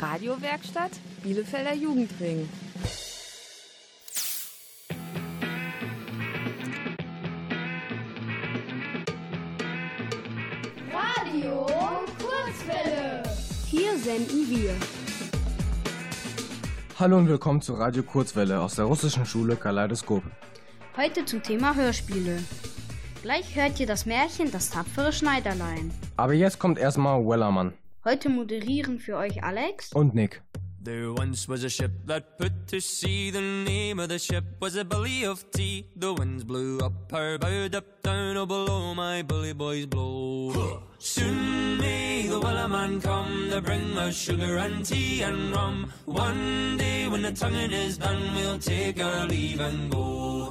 Radiowerkstatt Bielefelder Jugendring. Radio Kurzwelle. Hier senden wir. Hallo und willkommen zu Radio Kurzwelle aus der russischen Schule Kaleidoskop. Heute zum Thema Hörspiele. Gleich hört ihr das Märchen Das tapfere Schneiderlein. Aber jetzt kommt erstmal Wellermann Heute moderieren für euch Alex und Nick. There once was a ship that put to sea. The name of the ship was a Billy of Tea. The winds blew up her bow, up down, oh below my bully boys blow. Soon may the wellerman come to bring us sugar and tea and rum. One day when the tonguing is done, we'll take our leave and go.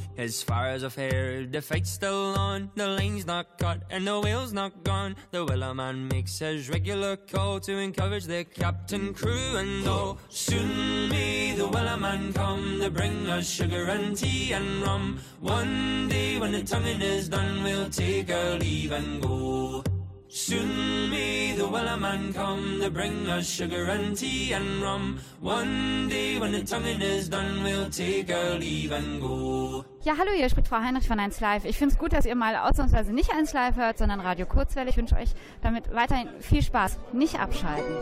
As far as I've heard, the fight's still on. The line's not cut and the whale's not gone. The wellerman makes his regular call to encourage the captain, crew, and all. Soon may the wellerman come to bring us sugar and tea and rum. One day when the tonguing is done, we'll take our leave and go. Soon may the wellerman come to bring us sugar and tea and rum. One day when the tonguing is done, we'll take our leave and go. Ja, hallo, hier spricht Frau Heinrich von 1 Live. Ich finde es gut, dass ihr mal ausnahmsweise nicht 1 Live hört, sondern Radio Kurzwelle. Ich wünsche euch damit weiterhin viel Spaß. Nicht abschalten.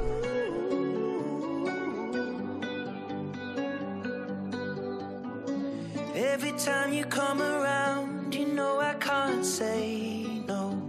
Every time you come around, you know I can't say no.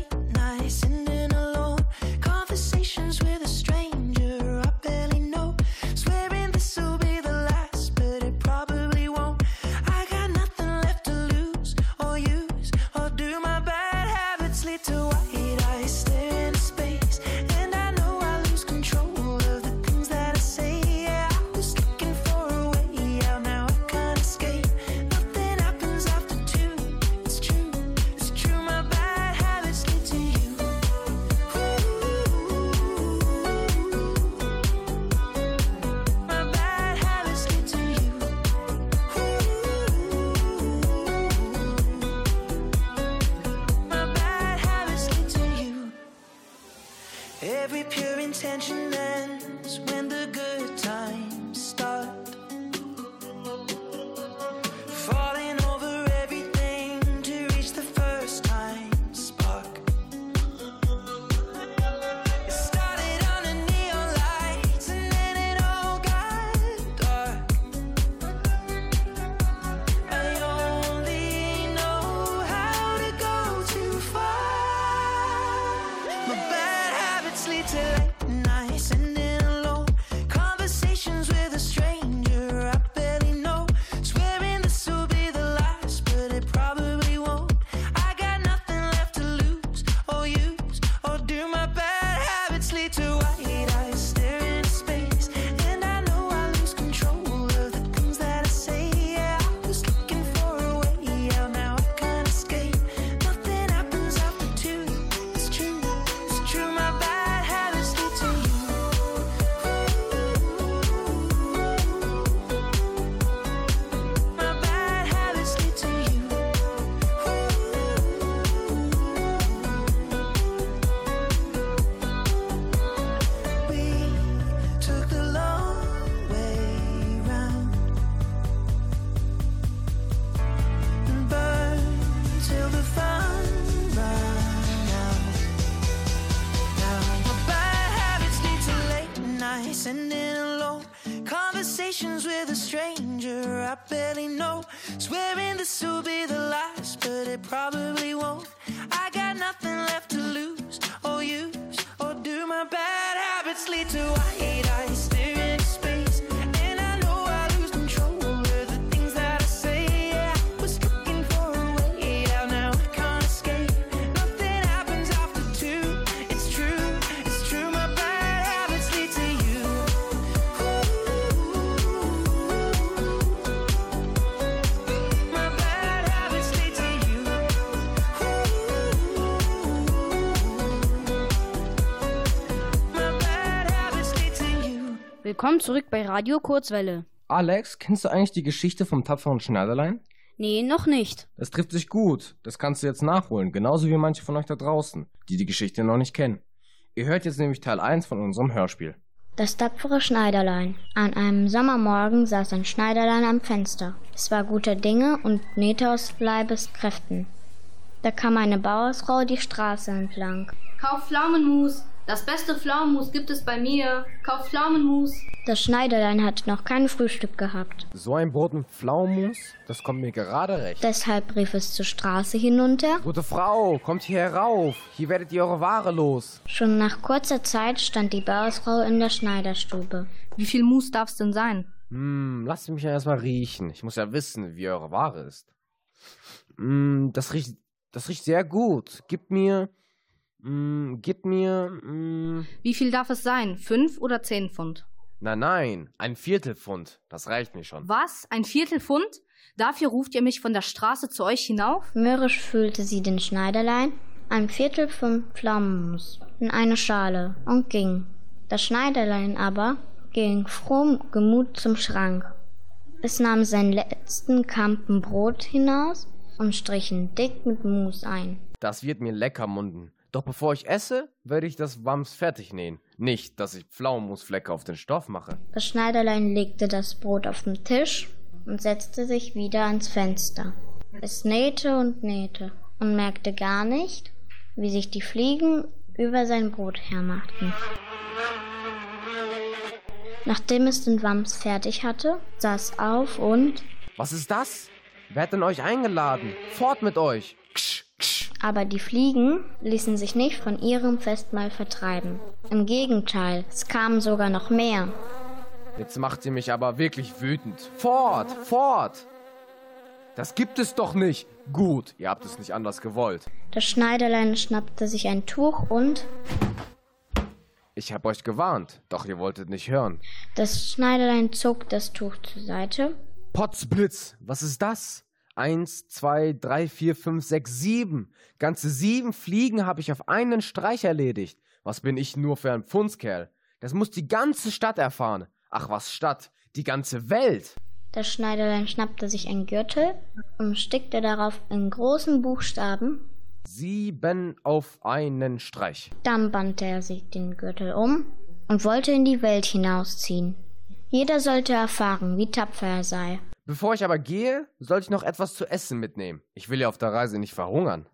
Willkommen zurück bei Radio Kurzwelle. Alex, kennst du eigentlich die Geschichte vom tapferen Schneiderlein? Nee, noch nicht. Das trifft sich gut. Das kannst du jetzt nachholen, genauso wie manche von euch da draußen, die die Geschichte noch nicht kennen. Ihr hört jetzt nämlich Teil 1 von unserem Hörspiel. Das tapfere Schneiderlein. An einem Sommermorgen saß ein Schneiderlein am Fenster. Es war guter Dinge und nähte aus Leibeskräften. Da kam eine Bauersfrau die Straße entlang. Kauf Pflaumenmus. Das beste Pflaumenmus gibt es bei mir. Kauf Pflaumenmus. Das Schneiderlein hatte noch kein Frühstück gehabt. So ein Brot mit Pflaumenmus, das kommt mir gerade recht. Deshalb rief es zur Straße hinunter. Gute Frau, kommt hier herauf. Hier werdet ihr eure Ware los. Schon nach kurzer Zeit stand die Bauersfrau in der Schneiderstube. Wie viel Mus darf's denn sein? Hm, lasst mich ja erstmal riechen. Ich muss ja wissen, wie eure Ware ist. Hm, das riecht, das riecht sehr gut. Gib mir, hm, gib mir, hm, Wie viel darf es sein? Fünf oder zehn Pfund? nein, nein, ein Viertelpfund. Das reicht mir schon. Was? Ein Viertel Pfund? Dafür ruft ihr mich von der Straße zu euch hinauf? Mürrisch füllte sie den Schneiderlein ein Viertel von Pflaumenmus in eine Schale und ging. Das Schneiderlein aber ging froh Gemut zum Schrank. Es nahm seinen letzten Kampen Brot hinaus und strich ihn dick mit Mus ein. Das wird mir lecker munden. Doch bevor ich esse, werde ich das Wams fertig nähen. Nicht, dass ich Pflaumenmusflecke auf den Stoff mache. Das Schneiderlein legte das Brot auf den Tisch und setzte sich wieder ans Fenster. Es nähte und nähte und merkte gar nicht, wie sich die Fliegen über sein Brot hermachten. Nachdem es den Wams fertig hatte, es auf und, Was ist das? Wer hat denn euch eingeladen? Fort mit euch! Ksch. Aber die Fliegen ließen sich nicht von ihrem Festmahl vertreiben. Im Gegenteil, es kamen sogar noch mehr. Jetzt macht ihr mich aber wirklich wütend. Fort! Fort! Das gibt es doch nicht! Gut, ihr habt es nicht anders gewollt. Das Schneiderlein schnappte sich ein Tuch und Ich hab euch gewarnt, doch ihr wolltet nicht hören. das Schneiderlein zog das Tuch zur Seite Potzblitz, was ist das? Eins, zwei, drei, vier, fünf, sechs, sieben. Ganze sieben Fliegen habe ich auf einen Streich erledigt. Was bin ich nur für ein Pfundskerl? Das muss die ganze Stadt erfahren. Ach was Stadt, die ganze Welt. Das Schneiderlein schnappte sich einen Gürtel und stickte darauf in großen Buchstaben. Sieben auf einen Streich. Dann band er sich den Gürtel um und wollte in die Welt hinausziehen. Jeder sollte erfahren, wie tapfer er sei. Bevor ich aber gehe, sollte ich noch etwas zu essen mitnehmen. Ich will ja auf der Reise nicht verhungern.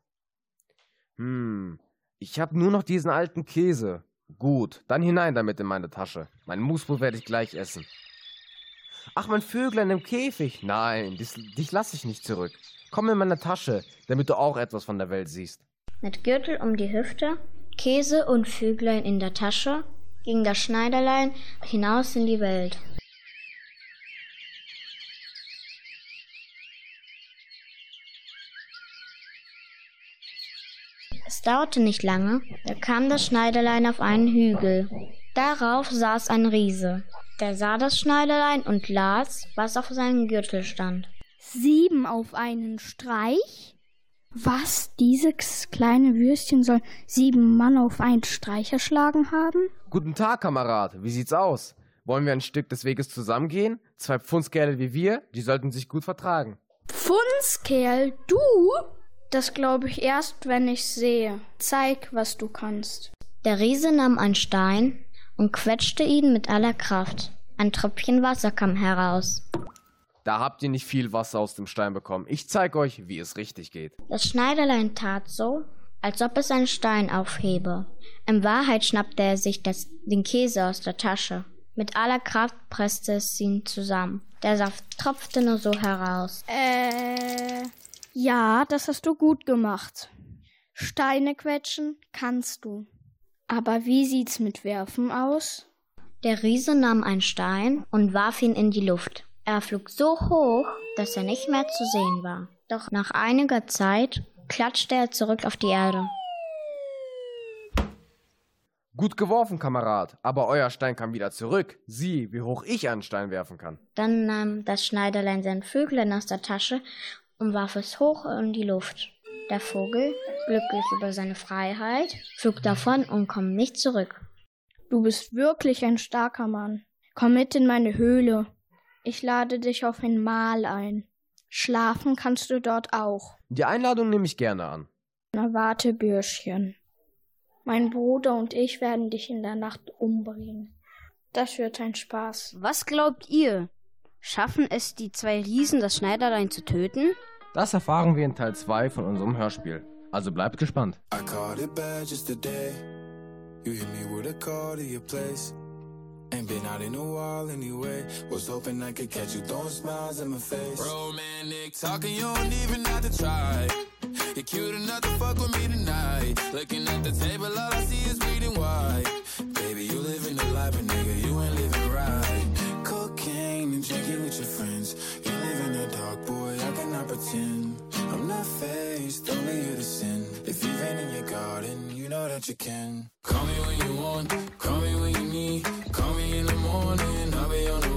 Hm, ich habe nur noch diesen alten Käse. Gut, dann hinein damit in meine Tasche. Mein Musbrot werde ich gleich essen. Ach, mein Vöglein im Käfig. Nein, dich, dich lasse ich nicht zurück. Komm in meine Tasche, damit du auch etwas von der Welt siehst. Mit Gürtel um die Hüfte, Käse und Vöglein in der Tasche, ging das Schneiderlein hinaus in die Welt. Es dauerte nicht lange, da kam das Schneiderlein auf einen Hügel. Darauf saß ein Riese. Der sah das Schneiderlein und las, was auf seinem Gürtel stand. Sieben auf einen Streich? Was? Dieses kleine Würstchen soll sieben Mann auf einen Streich erschlagen haben? Guten Tag, Kamerad. Wie sieht's aus? Wollen wir ein Stück des Weges zusammengehen? Zwei Pfundskerle wie wir, die sollten sich gut vertragen. Pfundskerl, du? Das glaube ich erst, wenn ich's sehe. Zeig, was du kannst. Der Riese nahm einen Stein und quetschte ihn mit aller Kraft. Ein Tröpfchen Wasser kam heraus. Da habt ihr nicht viel Wasser aus dem Stein bekommen. Ich zeig euch, wie es richtig geht. Das Schneiderlein tat so, als ob es einen Stein aufhebe. In Wahrheit schnappte er sich das, den Käse aus der Tasche. Mit aller Kraft presste es ihn zusammen. Der Saft tropfte nur so heraus. Äh, ja, das hast du gut gemacht. Steine quetschen kannst du. Aber wie sieht's mit Werfen aus? Der Riese nahm einen Stein und warf ihn in die Luft. Er flog so hoch, dass er nicht mehr zu sehen war. Doch nach einiger Zeit klatschte er zurück auf die Erde. Gut geworfen, Kamerad, aber euer Stein kam wieder zurück. Sieh, wie hoch ich einen Stein werfen kann. Dann nahm das Schneiderlein sein Vöglein aus der Tasche und warf es hoch in die Luft. Der Vogel, glücklich über seine Freiheit, flog davon und kam nicht zurück. Du bist wirklich ein starker Mann. Komm mit in meine Höhle. Ich lade dich auf ein Mahl ein. Schlafen kannst du dort auch. Die Einladung nehme ich gerne an. Na warte, Bürschchen. Mein Bruder und ich werden dich in der Nacht umbringen. Das wird ein Spaß. Was glaubt ihr? Schaffen es die zwei Riesen, das Schneiderlein zu töten? Das erfahren wir in Teil 2 von unserem Hörspiel. Also bleibt gespannt. I caught it bad just today. You hit me with a call to your place. Ain't been out in a while anyway. Was hoping I could catch you throwing smiles in my face. Romantic talking, you don't even have to try. You're cute enough to fuck with me tonight. Looking at the table, all I see is bleeding white. Pretend. I'm not faced, only you to sin. If you've been in your garden, you know that you can. Call me when you want, call me when you need. Call me in the morning, I'll be on the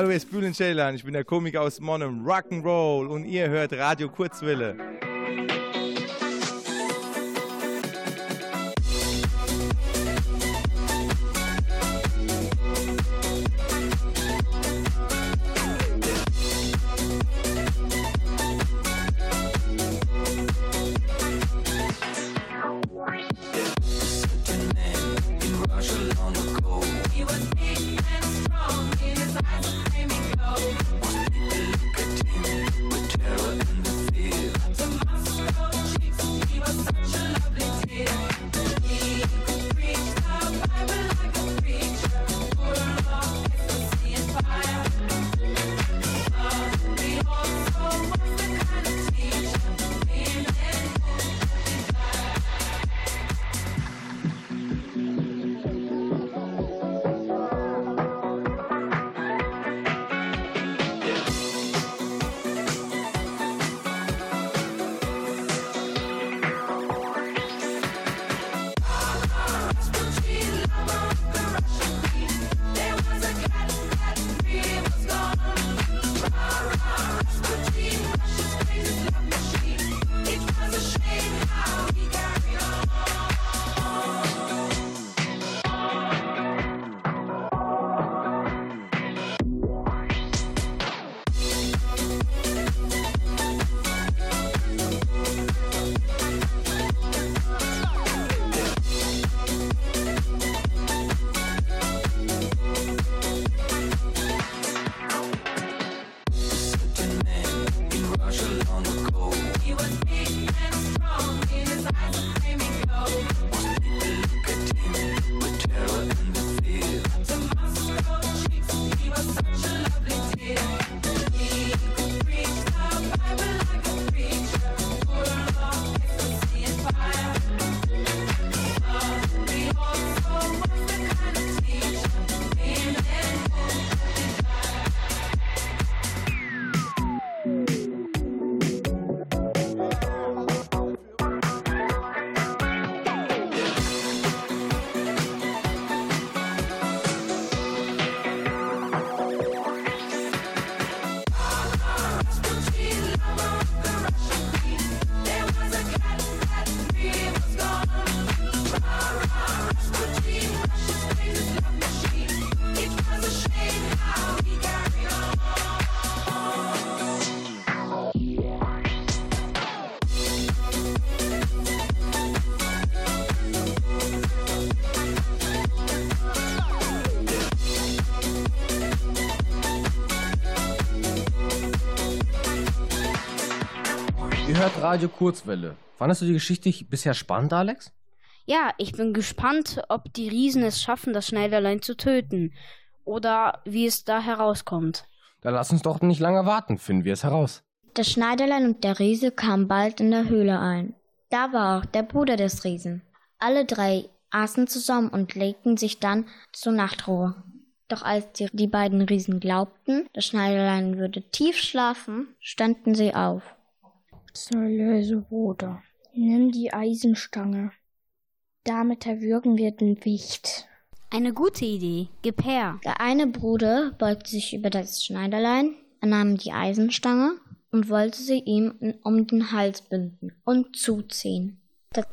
Hallo, hier ist Bülent ich bin der Komiker aus Monum, Rock'n'Roll. Und ihr hört Radio Kurzwille. Ihr hört Radio Kurzwelle. Fandest du die Geschichte bisher spannend, Alex? Ja, ich bin gespannt, ob die Riesen es schaffen, das Schneiderlein zu töten. Oder wie es da herauskommt. Dann lass uns doch nicht lange warten, finden wir es heraus. Das Schneiderlein und der Riese kamen bald in der Höhle ein. Da war auch der Bruder des Riesen. Alle drei aßen zusammen und legten sich dann zur Nachtruhe. Doch als die, die beiden Riesen glaubten, das Schneiderlein würde tief schlafen, standen sie auf. So, löse Bruder. Nimm die Eisenstange. Damit erwürgen wir den Wicht. Eine gute Idee. Gib her. Der eine Bruder beugte sich über das Schneiderlein, er nahm die Eisenstange und wollte sie ihm um den Hals binden und zuziehen.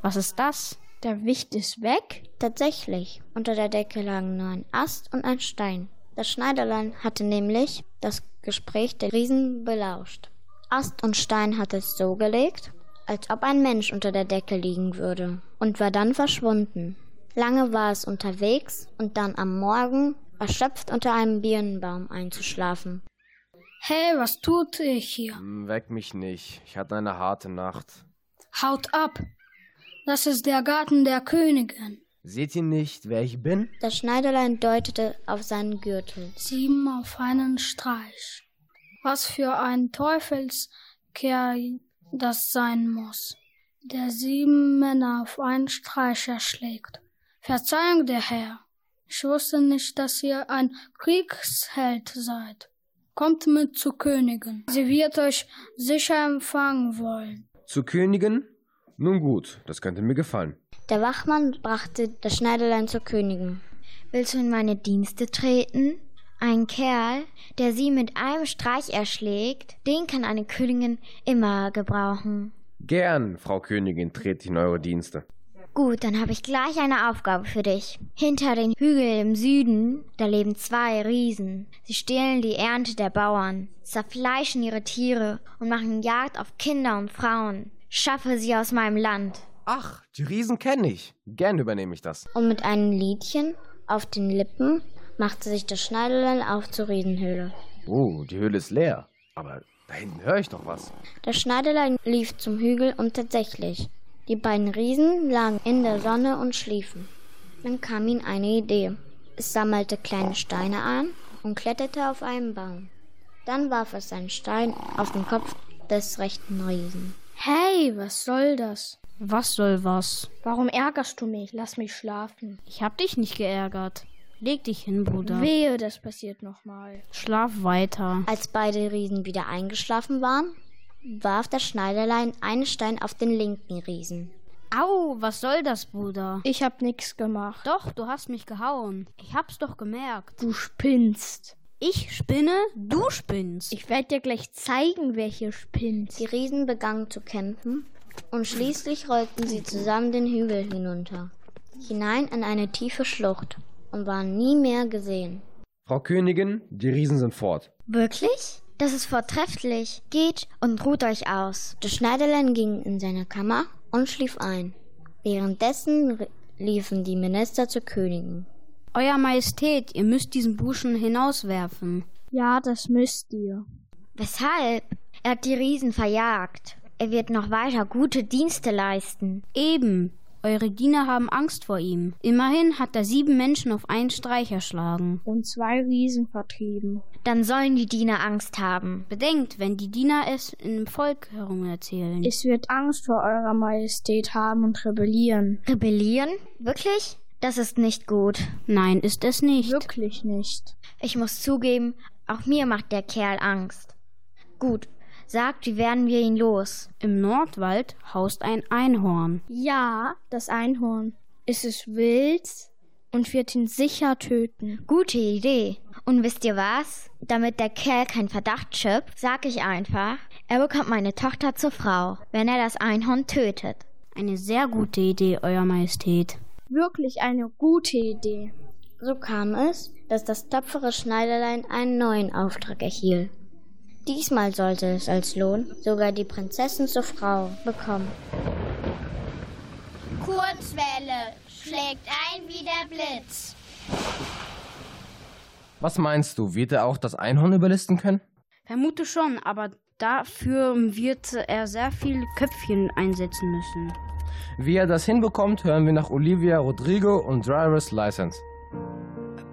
Was ist das? Der Wicht ist weg? Tatsächlich, unter der Decke lagen nur ein Ast und ein Stein. Das Schneiderlein hatte nämlich das Gespräch der Riesen belauscht. Ast und Stein hatte es so gelegt, als ob ein Mensch unter der Decke liegen würde, und war dann verschwunden. Lange war es unterwegs und dann am Morgen erschöpft unter einem Birnenbaum einzuschlafen. Hey, was tut ich hier? Hm, Weck mich nicht. Ich hatte eine harte Nacht. Haut ab! Das ist der Garten der Königin. Seht ihr nicht, wer ich bin? Das Schneiderlein deutete auf seinen Gürtel. Sieben auf einen Streich. Was für ein Teufelskerl das sein muss, der sieben Männer auf einen Streich erschlägt. Verzeihung, der Herr. Ich wusste nicht, dass ihr ein Kriegsheld seid. Kommt mit zur Königin. Sie wird euch sicher empfangen wollen. Zur Königin? Nun gut, das könnte mir gefallen. Der Wachmann brachte das Schneiderlein zur Königin. Willst du in meine Dienste treten? Ein Kerl, der sie mit einem Streich erschlägt, den kann eine Königin immer gebrauchen. Gern, Frau Königin, trete ich in eure Dienste. Gut, dann habe ich gleich eine Aufgabe für dich. Hinter den Hügeln im Süden, da leben zwei Riesen. Sie stehlen die Ernte der Bauern, zerfleischen ihre Tiere und machen Jagd auf Kinder und Frauen. Schaffe sie aus meinem Land. Ach, die Riesen kenne ich. Gern übernehme ich das. Und mit einem Liedchen auf den Lippen machte sich das Schneiderlein auf zur Riesenhöhle. Oh, die Höhle ist leer. Aber da hinten höre ich doch was. Das Schneiderlein lief zum Hügel und tatsächlich. Die beiden Riesen lagen in der Sonne und schliefen. Dann kam ihm eine Idee. Es sammelte kleine Steine an und kletterte auf einen Baum. Dann warf es einen Stein auf den Kopf des rechten Riesen. Hey, was soll das? Was soll was? Warum ärgerst du mich? Lass mich schlafen. Ich hab dich nicht geärgert. Leg dich hin, Bruder. Wehe, das passiert nochmal. Schlaf weiter. Als beide Riesen wieder eingeschlafen waren, warf das Schneiderlein einen Stein auf den linken Riesen. Au, was soll das, Bruder? Ich hab nix gemacht. Doch, du hast mich gehauen. Ich hab's doch gemerkt. Du spinnst. Ich spinne, du spinnst. Ich werde dir gleich zeigen, wer hier spinnt. Die Riesen begannen zu kämpfen und schließlich rollten sie zusammen den Hügel hinunter, hinein in eine tiefe Schlucht und waren nie mehr gesehen. Frau Königin, die Riesen sind fort. Wirklich? Das ist vortrefflich. Geht und ruht euch aus. Das Schneiderlein ging in seine Kammer und schlief ein. Währenddessen liefen die Minister zur Königin. Euer Majestät, ihr müsst diesen Buschen hinauswerfen. Ja, das müsst ihr. Weshalb? Er hat die Riesen verjagt. Er wird noch weiter gute Dienste leisten. Eben. Eure Diener haben Angst vor ihm. Immerhin hat er sieben Menschen auf einen Streich erschlagen. Und zwei Riesen vertrieben. Dann sollen die Diener Angst haben. Bedenkt, wenn die Diener es im Volk herumerzählen. Es wird Angst vor eurer Majestät haben und rebellieren. Rebellieren? Wirklich? Das ist nicht gut. Nein, ist es nicht. Wirklich nicht. Ich muss zugeben, auch mir macht der Kerl Angst. Gut, sagt, wie werden wir ihn los? Im Nordwald haust ein Einhorn. Ja, das Einhorn. Es ist wild und wird ihn sicher töten. Gute Idee. Und wisst ihr was? Damit der Kerl keinen Verdacht schöpft, sag ich einfach, er bekommt meine Tochter zur Frau, wenn er das Einhorn tötet. Eine sehr gute Idee, Euer Majestät. Wirklich eine gute Idee. So kam es, dass das tapfere Schneiderlein einen neuen Auftrag erhielt. Diesmal sollte es als Lohn sogar die Prinzessin zur Frau bekommen. Kurzwelle schlägt ein wie der Blitz. Was meinst du, wird er auch das Einhorn überlisten können? Vermute schon, aber Dafür wird er sehr viel Köpfchen einsetzen müssen. Wie er das hinbekommt, hören wir nach Olivia Rodrigo und Driver's License.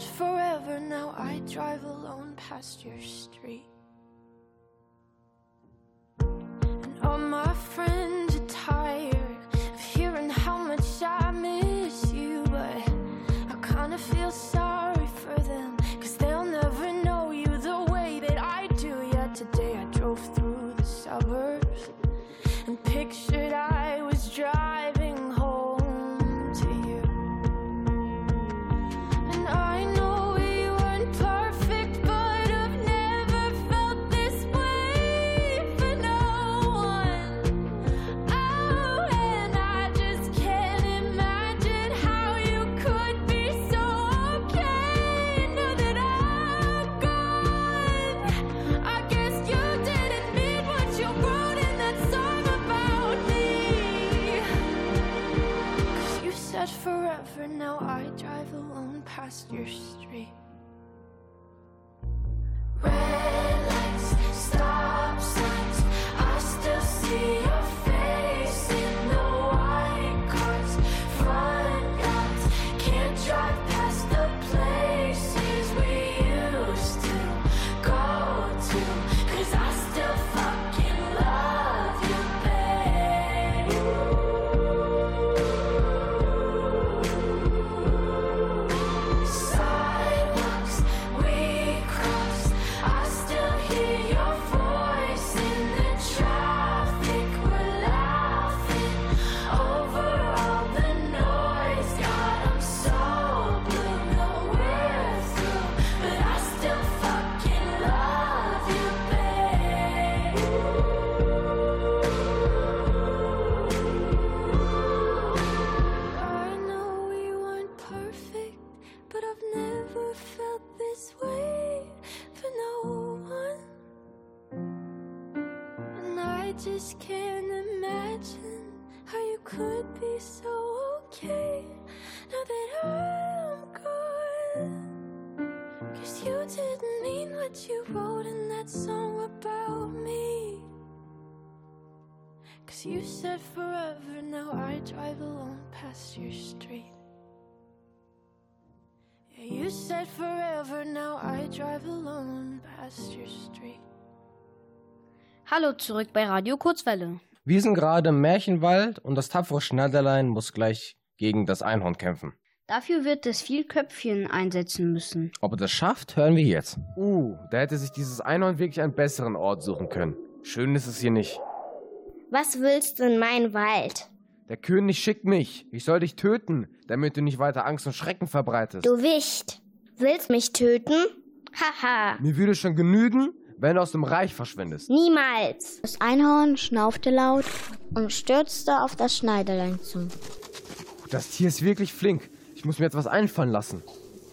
said forever, now I drive alone past your street. And all my friends are tired you wrote in that song about me. Cause you said forever, now I drive alone past your street. Yeah, you said forever, now I drive alone past your street. Hallo zurück bei Radio Kurzwelle. Wir sind gerade im Märchenwald und das tapfere Schneiderlein muss gleich gegen das Einhorn kämpfen. Dafür wird es viel Köpfchen einsetzen müssen. Ob er das schafft, hören wir jetzt. Uh, da hätte sich dieses Einhorn wirklich einen besseren Ort suchen können. Schön ist es hier nicht. Was willst du in meinen Wald? Der König schickt mich. Ich soll dich töten, damit du nicht weiter Angst und Schrecken verbreitest. Du Wicht, willst mich töten? Haha, Mir würde schon genügen, wenn du aus dem Reich verschwindest. niemals. Das Einhorn schnaufte laut und stürzte auf das Schneiderlein zu. Das Tier ist wirklich flink. Ich muss mir etwas einfallen lassen.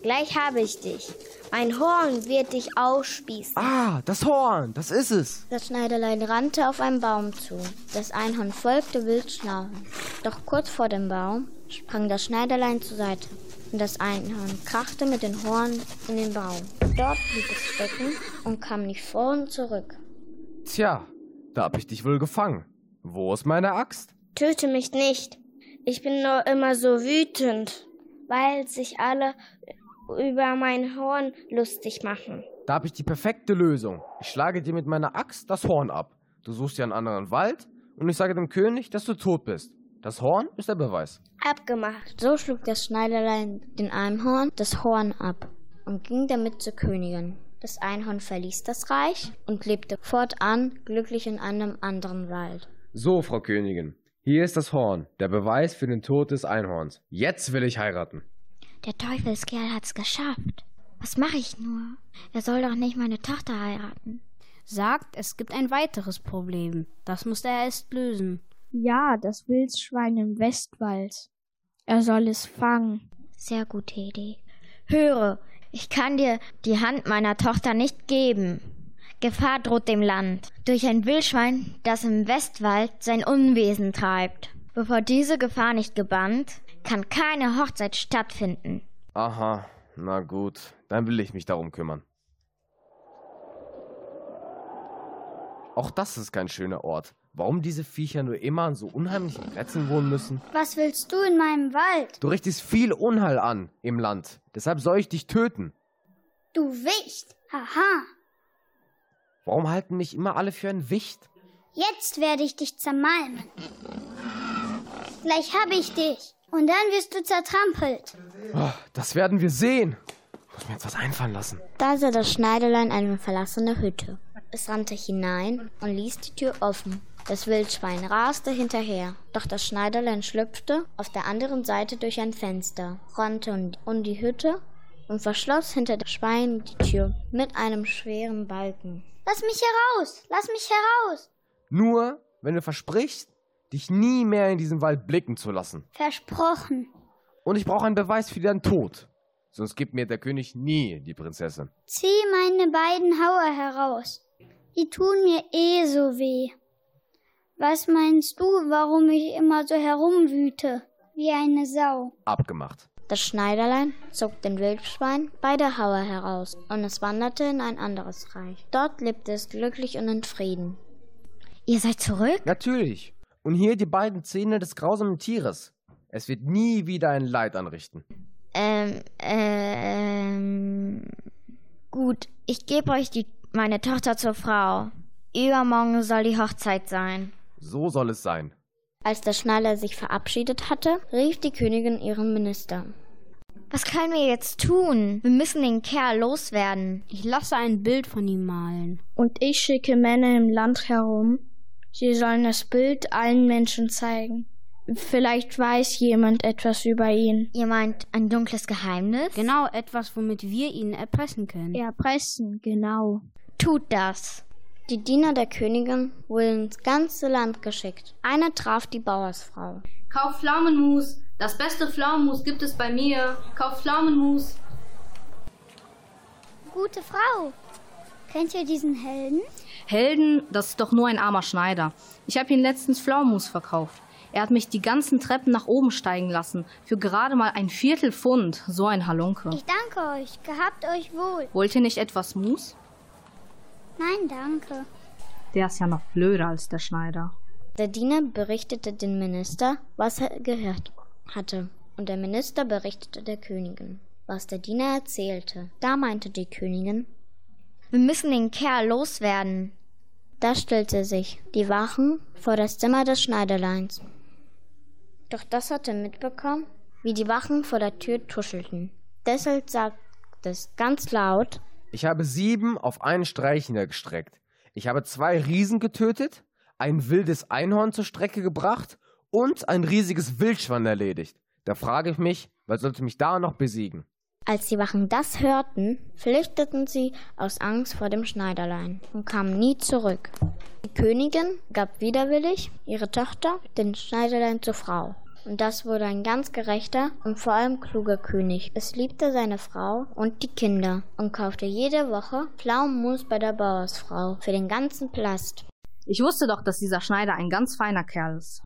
Gleich habe ich dich. Mein Horn wird dich ausspießen. Ah, das Horn, das ist es. Das Schneiderlein rannte auf einen Baum zu. Das Einhorn folgte wild schnauben. Doch kurz vor dem Baum sprang das Schneiderlein zur Seite. Und das Einhorn krachte mit den Horn in den Baum. Dort blieb es stecken und kam nicht vor und zurück. Tja, da hab ich dich wohl gefangen. Wo ist meine Axt? Töte mich nicht. Ich bin nur immer so wütend, weil sich alle über mein Horn lustig machen. Da habe ich die perfekte Lösung. Ich schlage dir mit meiner Axt das Horn ab. Du suchst dir einen anderen Wald und ich sage dem König, dass du tot bist. Das Horn ist der Beweis. Abgemacht. So schlug das Schneiderlein den Einhorn das Horn ab und ging damit zur Königin. Das Einhorn verließ das Reich und lebte fortan glücklich in einem anderen Wald. So, Frau Königin, hier ist das Horn, der Beweis für den Tod des Einhorns. Jetzt will ich heiraten. Der Teufelskerl hat's geschafft. Was mache ich nur? Er soll doch nicht meine Tochter heiraten. Sagt, es gibt ein weiteres Problem. Das muss er erst lösen. Ja, das Wildschwein im Westwald. Er soll es fangen. Sehr gute Idee. Höre, ich kann dir die Hand meiner Tochter nicht geben. Gefahr droht dem Land durch ein Wildschwein, das im Westwald sein Unwesen treibt. Bevor diese Gefahr nicht gebannt, kann keine Hochzeit stattfinden. Aha, na gut, dann will ich mich darum kümmern. Auch das ist kein schöner Ort. Warum diese Viecher nur immer an so unheimlichen Plätzen wohnen müssen? Was willst du in meinem Wald? Du richtest viel Unheil an im Land. Deshalb soll ich dich töten. Du Wicht! Haha! Warum halten mich immer alle für ein Wicht? Jetzt werde ich dich zermalmen. Gleich habe ich dich. Und dann wirst du zertrampelt. Oh, das werden wir sehen. Ich muss mir jetzt was einfallen lassen. Da sah das Schneiderlein eine verlassene Hütte. Es rannte hinein und ließ die Tür offen. Das Wildschwein raste hinterher, doch das Schneiderlein schlüpfte auf der anderen Seite durch ein Fenster, rannte um die Hütte und verschloss hinter dem Schwein die Tür mit einem schweren Balken. Lass mich heraus! Lass mich heraus! Nur, wenn du versprichst, dich nie mehr in diesen Wald blicken zu lassen. Versprochen. Und ich brauche einen Beweis für deinen Tod. Sonst gibt mir der König nie die Prinzessin. Zieh meine beiden Hauer heraus. Die tun mir eh so weh. Was meinst du, warum ich immer so herumwüte? Wie eine Sau. Abgemacht. Das Schneiderlein zog den Wildschwein bei der Haue heraus und es wanderte in ein anderes Reich. Dort lebte es glücklich und in Frieden. Ihr seid zurück? Natürlich. Und hier die beiden Zähne des grausamen Tieres. Es wird nie wieder ein Leid anrichten. Ähm, ähm. Gut, ich gebe euch die, meine Tochter zur Frau. Übermorgen soll die Hochzeit sein. So soll es sein. Als der Schneider sich verabschiedet hatte, rief die Königin ihren Minister. Was können wir jetzt tun? Wir müssen den Kerl loswerden. Ich lasse ein Bild von ihm malen. Und ich schicke Männer im Land herum. Sie sollen das Bild allen Menschen zeigen. Vielleicht weiß jemand etwas über ihn. Ihr meint ein dunkles Geheimnis? Genau, etwas, womit wir ihn erpressen können. Erpressen, genau. Tut das. Die Diener der Königin wurden ins ganze Land geschickt. Einer traf die Bauersfrau. Kauf Pflaumenmus. Das beste Pflaumenmus gibt es bei mir. Kauf Pflaumenmus. Gute Frau. Kennt ihr diesen Helden? Helden, das ist doch nur ein armer Schneider. Ich habe ihn letztens Pflaumenmus verkauft. Er hat mich die ganzen Treppen nach oben steigen lassen. Für gerade mal ein Viertel Pfund. So ein Halunke. Ich danke euch. Gehabt euch wohl. Wollt ihr nicht etwas Mus? Nein, danke. Der ist ja noch blöder als der Schneider. Der Diener berichtete dem Minister, was er gehört hatte. Und der Minister berichtete der Königin, was der Diener erzählte. Da meinte die Königin, wir müssen den Kerl loswerden. Da stellte sich die Wachen vor das Zimmer des Schneiderleins. Doch das hatte mitbekommen, wie die Wachen vor der Tür tuschelten. Deshalb sagte es ganz laut, Ich habe sieben auf einen Streich niedergestreckt. Ich habe zwei Riesen getötet, ein wildes Einhorn zur Strecke gebracht und ein riesiges Wildschwein erledigt. Da frage ich mich, wer sollte mich da noch besiegen? Als die Wachen das hörten, flüchteten sie aus Angst vor dem Schneiderlein und kamen nie zurück. Die Königin gab widerwillig ihre Tochter den Schneiderlein zur Frau. Und das wurde ein ganz gerechter und vor allem kluger König. Es liebte seine Frau und die Kinder und kaufte jede Woche Pflaumenmus bei der Bauersfrau für den ganzen Plast. Ich wusste doch, dass dieser Schneider ein ganz feiner Kerl ist.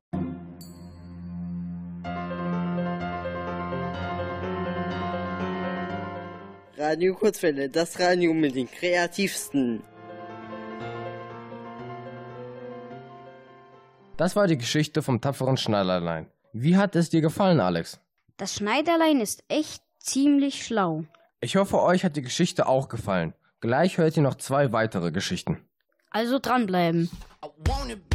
Radio Kurzwelle, das Radio mit den kreativsten. Das war die Geschichte vom tapferen Schneiderlein. Wie hat es dir gefallen, Alex? Das Schneiderlein ist echt ziemlich schlau. Ich hoffe, euch hat die Geschichte auch gefallen. Gleich hört ihr noch zwei weitere Geschichten. Also dranbleiben. I wanna be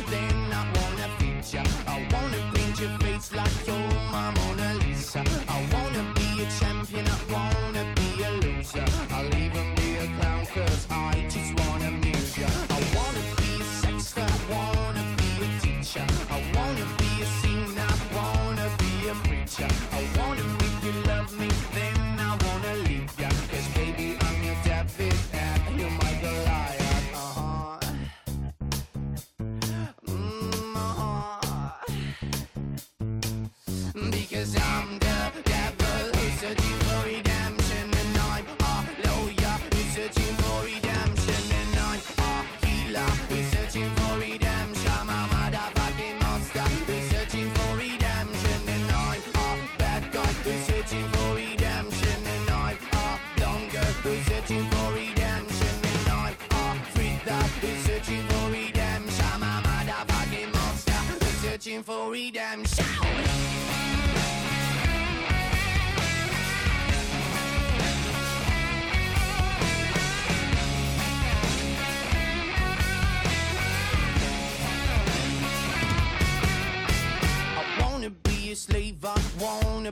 then I wanna ya. I wanna paint your face like your Mona Lisa. Who's for redemption I wanna be a slave, I wanna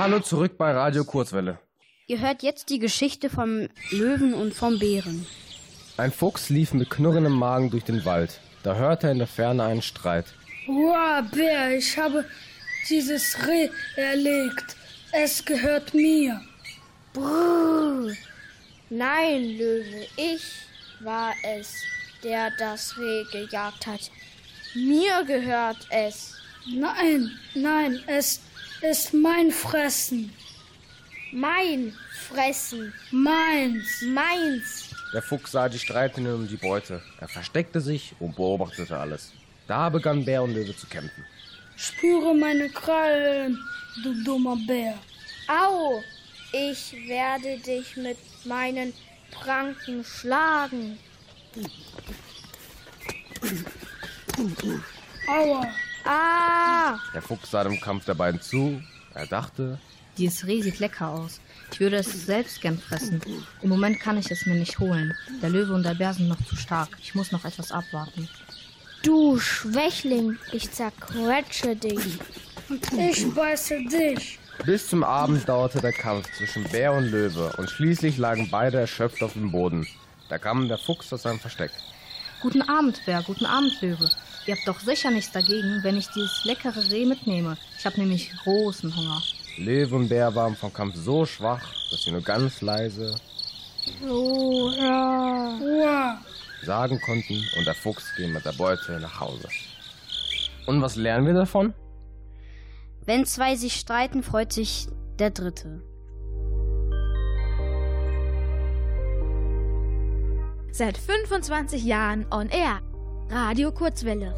Hallo zurück bei Radio Kurzwelle. Ihr hört jetzt die Geschichte vom Löwen und vom Bären. Ein Fuchs lief mit knurrendem Magen durch den Wald. Da hörte er in der Ferne einen Streit. Wow, Bär, ich habe dieses Reh erlegt. Es gehört mir. Brrr. Nein, Löwe, ich war es, der das Reh gejagt hat. Mir gehört es. Nein, nein, es ist mein Fressen. Mein Fressen. Meins. Meins. Der Fuchs sah die Streitenden um die Beute. Er versteckte sich und beobachtete alles. Da begann Bär und Löwe zu kämpfen. Spüre meine Krallen, du dummer Bär. Au! Ich werde dich mit meinen Pranken schlagen. Aua. Ah! Der Fuchs sah dem Kampf der beiden zu. Er dachte, Dieses Reh sieht lecker aus. Ich würde es selbst gern fressen. Im Moment kann ich es mir nicht holen. Der Löwe und der Bär sind noch zu stark. Ich muss noch etwas abwarten. Du Schwächling, ich zerquetsche dich. Ich beiße dich. bis zum Abend dauerte der Kampf zwischen Bär und Löwe und schließlich lagen beide erschöpft auf dem Boden. Da kam der Fuchs aus seinem Versteck. Guten Abend, Bär. Guten Abend, Löwe. Ihr habt doch sicher nichts dagegen, wenn ich dieses leckere Reh mitnehme. Ich habe nämlich großen Hunger. Löwe und Bär waren vom Kampf so schwach, dass sie nur ganz leise Hurra. sagen konnten und der Fuchs ging mit der Beute nach Hause. Und was lernen wir davon? Wenn zwei sich streiten, freut sich der Dritte. Seit 25 Jahren on air. Radio Kurzwelle.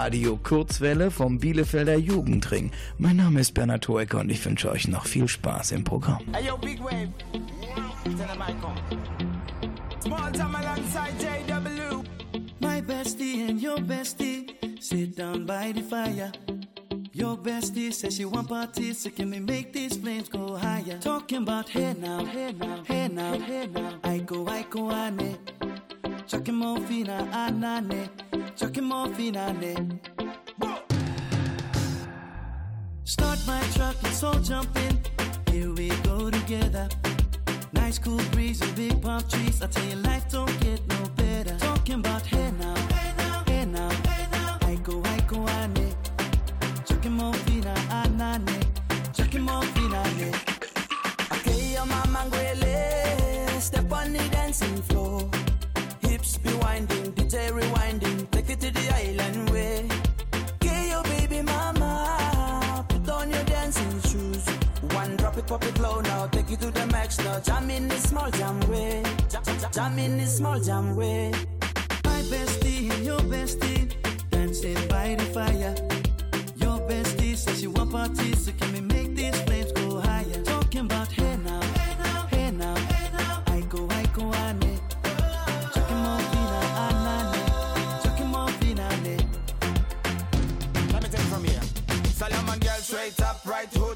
Radio Kurzwelle vom Bielefelder Jugendring. Mein Name ist Bernhard Hoeker und ich wünsche euch noch viel Spaß im Programm. Hey yo, big wave. I. Small time alongside JW. My bestie and your bestie sit down by the fire. Your bestie says she want parties, so can we make these flames go higher? Talking about hey now, hey now, hey now, hey now. I go, I go, ane. Chucking more fina, anane. Chucking more fina, ne. Start my truck, let's all jump in. Here we go together. Nice cool breeze and big palm trees. I tell you, life don't get no better. Talking about hey now, hey now, hey now, hey now. I go, I go, ane. Chucking more fina, anane. Chucking more fina, ne. Okay, your mama. Step on the dancing floor. Hips be winding, DJ rewinding. To the island way. Okay, your baby mama. Put on your dancing shoes. One drop it, pop it low now. Take it to the max now. Jam in this small jam way. Jam, jam, jam in this small jam way. My bestie your bestie dancing by the fire. Your bestie says she want parties, so can we make these flames go higher? Talking about hey now, hey now, hey now.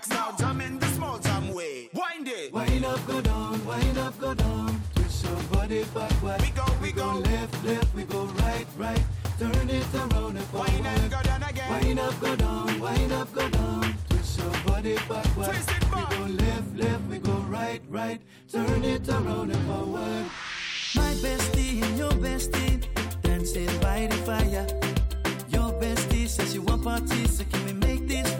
It to the max now, jump in the small jam way Wind it Wind up, go down, wind up, go down. Twist your body backward. We go, we go. left, left, we go right, right. Turn it around and forward. Wind and go down again Wind up, go down, wind up, go down. Twist your body backward. Twist it back. We go left, left, we go right, right. Turn it around and forward. My bestie and your bestie dancing by the fire. Your bestie says you want parties, so can we make these flames go higher?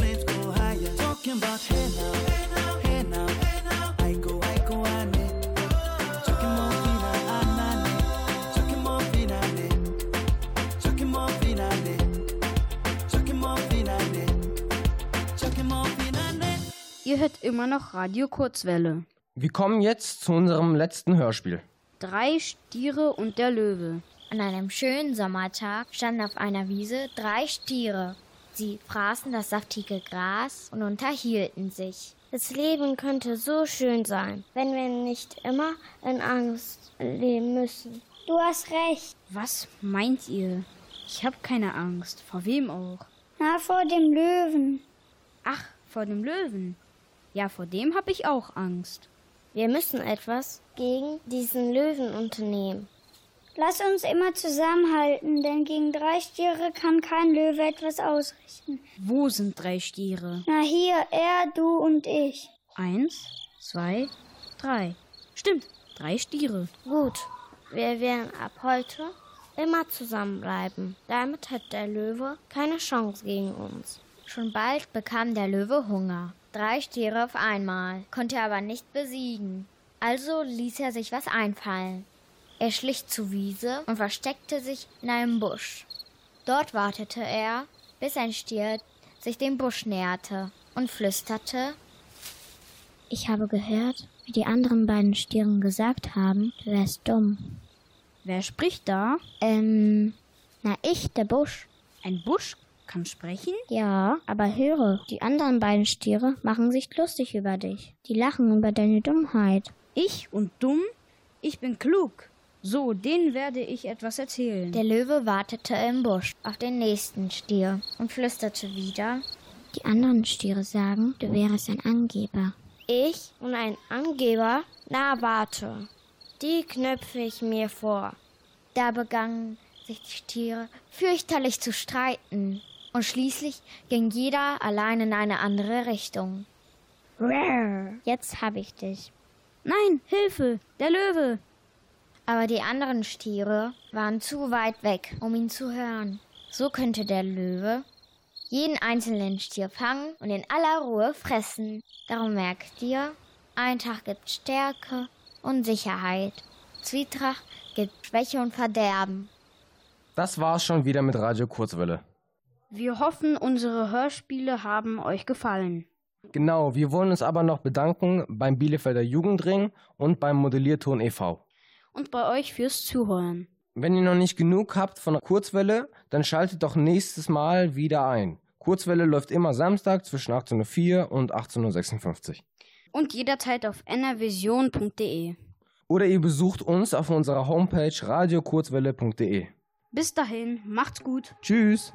Talking about hey now, hey now, hey now, hey now. I go, I go, ane. Chucking more fina, anane. Chucking more fina, ne. Chucking more fina, ne. Chucking more fina, ne. Chucking more fina, ne. Ihr hört immer noch Radio Kurzwelle. Wir kommen jetzt zu unserem letzten Hörspiel. Drei Stiere und der Löwe. An einem schönen Sommertag standen auf einer Wiese drei Stiere. Sie fraßen das saftige Gras und unterhielten sich. Das Leben könnte so schön sein, wenn wir nicht immer in Angst leben müssen. Du hast recht. Was meint ihr? Ich habe keine Angst. Vor wem auch? Na, vor dem Löwen. Ach, vor dem Löwen. Ja, vor dem habe ich auch Angst. Wir müssen etwas gegen diesen Löwen unternehmen. Lass uns immer zusammenhalten, denn gegen drei Stiere kann kein Löwe etwas ausrichten. Wo sind drei Stiere? Na hier, er, du und ich. Eins, zwei, drei. Stimmt, drei Stiere. Gut, wir werden ab heute immer zusammenbleiben. Damit hat der Löwe keine Chance gegen uns. Schon bald bekam der Löwe Hunger. Drei Stiere auf einmal, konnte er aber nicht besiegen. Also ließ er sich was einfallen. Er schlich zur Wiese und versteckte sich in einem Busch. Dort wartete er, bis ein Stier sich dem Busch näherte und flüsterte Ich habe gehört, wie die anderen beiden Stieren gesagt haben, du wärst dumm. Wer spricht da? Ähm, na ich, der Busch. Ein Busch kann sprechen? Ja, aber höre, die anderen beiden Stiere machen sich lustig über dich. Die lachen über deine Dummheit. Ich und dumm? Ich bin klug. So, denen werde ich etwas erzählen. Der Löwe wartete im Busch auf den nächsten Stier und flüsterte wieder. Die anderen Stiere sagen, du wärest ein Angeber. Ich und ein Angeber? Na, warte. Die knöpfe ich mir vor. Da begannen sich die Stiere fürchterlich zu streiten. Und schließlich ging jeder allein in eine andere Richtung. Jetzt hab ich dich. Nein, Hilfe, der Löwe. Aber die anderen Stiere waren zu weit weg, um ihn zu hören. So könnte der Löwe jeden einzelnen Stier fangen und in aller Ruhe fressen. Darum merkt dir, ein Tag gibt Stärke und Sicherheit. Zwietracht gibt Schwäche und Verderben. Das war's schon wieder mit Radio Kurzwelle. Wir hoffen, unsere Hörspiele haben euch gefallen. Genau, wir wollen uns aber noch bedanken beim Bielefelder Jugendring und beim Modellierton e.V. Und bei euch fürs Zuhören. Wenn ihr noch nicht genug habt von Kurzwelle, dann schaltet doch nächstes Mal wieder ein. Kurzwelle läuft immer Samstag zwischen 18.04 Uhr und 18.56 Uhr. Und jederzeit auf nrvision.de. Oder ihr besucht uns auf unserer Homepage radiokurzwelle.de. Bis dahin, macht's gut. Tschüss.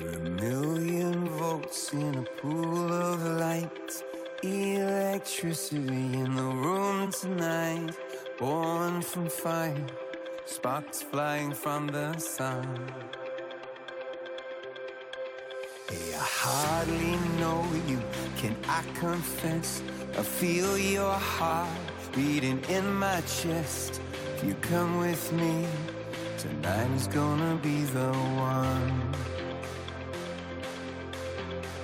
A million volts in a pool of light. Electricity in the room tonight. Born from fire, sparks flying from the sun. Hey, I hardly know you, can I confess? I feel your heart beating in my chest. If you come with me, tonight is gonna be the one.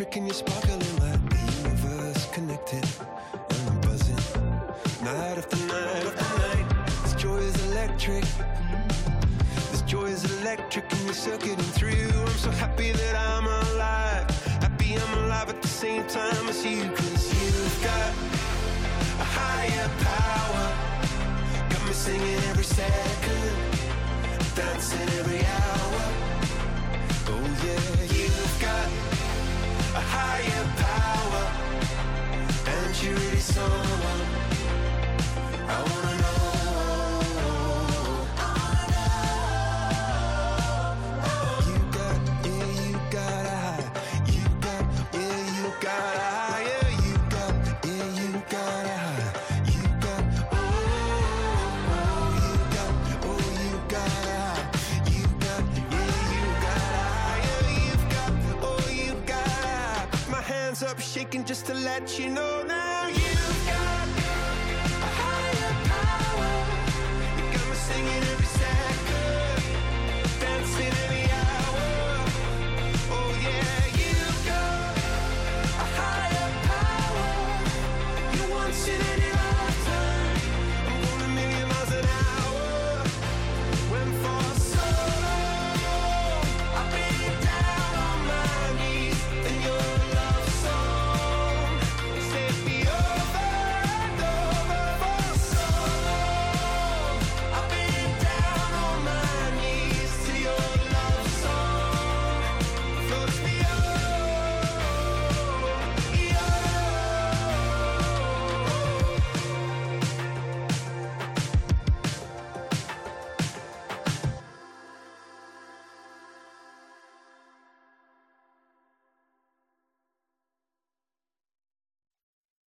Is electric, and you're thinking just to let you know now you've got a higher power. You got me singing.